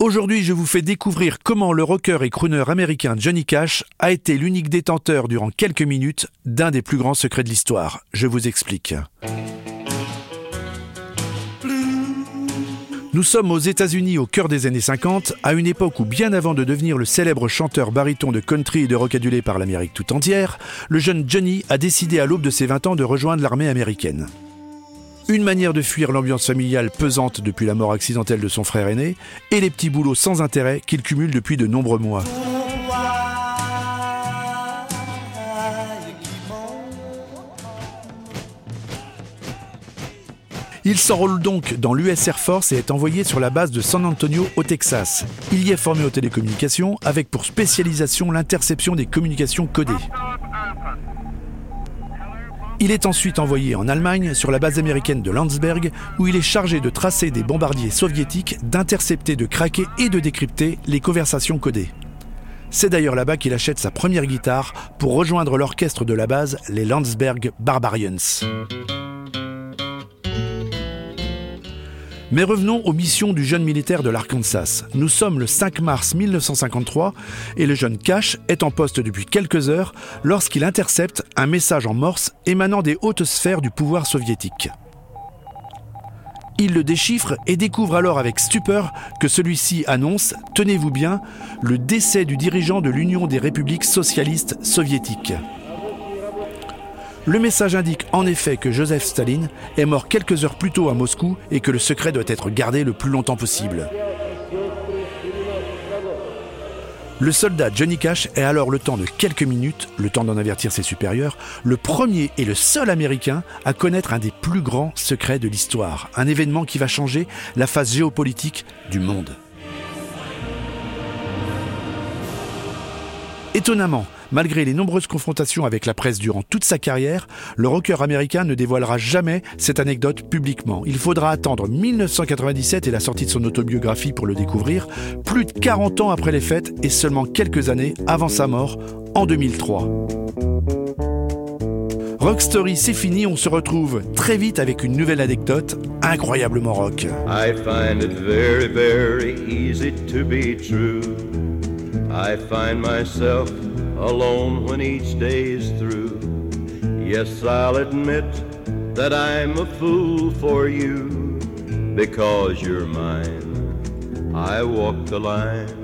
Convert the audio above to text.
Aujourd'hui, je vous fais découvrir comment le rocker et crooner américain Johnny Cash a été l'unique détenteur durant quelques minutes d'un des plus grands secrets de l'histoire. Je vous explique. Nous sommes aux États-Unis au cœur des années 50, à une époque où bien avant de devenir le célèbre chanteur baryton de country et de rock adulé par l'Amérique tout entière, le jeune Johnny a décidé à l'aube de ses 20 ans de rejoindre l'armée américaine. Une manière de fuir l'ambiance familiale pesante depuis la mort accidentelle de son frère aîné et les petits boulots sans intérêt qu'il cumule depuis de nombreux mois. Il s'enrôle donc dans l'US Air Force et est envoyé sur la base de San Antonio au Texas. Il y est formé aux télécommunications avec pour spécialisation l'interception des communications codées. Il est ensuite envoyé en Allemagne sur la base américaine de Landsberg où il est chargé de tracer des bombardiers soviétiques, d'intercepter, de craquer et de décrypter les conversations codées. C'est d'ailleurs là-bas qu'il achète sa première guitare pour rejoindre l'orchestre de la base, les Landsberg Barbarians. Mais revenons aux missions du jeune militaire de l'Arkansas. Nous sommes le 5 mars 1953 et le jeune Cash est en poste depuis quelques heures lorsqu'il intercepte un message en morse émanant des hautes sphères du pouvoir soviétique. Il le déchiffre et découvre alors avec stupeur que celui-ci annonce, tenez-vous bien, le décès du dirigeant de l'Union des républiques socialistes soviétiques. Le message indique en effet que Joseph Staline est mort quelques heures plus tôt à Moscou et que le secret doit être gardé le plus longtemps possible. Le soldat Johnny Cash est alors le temps de quelques minutes, le temps d'en avertir ses supérieurs, le premier et le seul Américain à connaître un des plus grands secrets de l'histoire, un événement qui va changer la face géopolitique du monde. Étonnamment, malgré les nombreuses confrontations avec la presse durant toute sa carrière, le rocker américain ne dévoilera jamais cette anecdote publiquement. Il faudra attendre 1997 et la sortie de son autobiographie pour le découvrir, plus de 40 ans après les fêtes et seulement quelques années avant sa mort en 2003. Rock Story, c'est fini, on se retrouve très vite avec une nouvelle anecdote incroyablement rock. I find it very, very easy to be true. I find myself alone when each day is through. Yes, I'll admit that I'm a fool for you because you're mine. I walk the line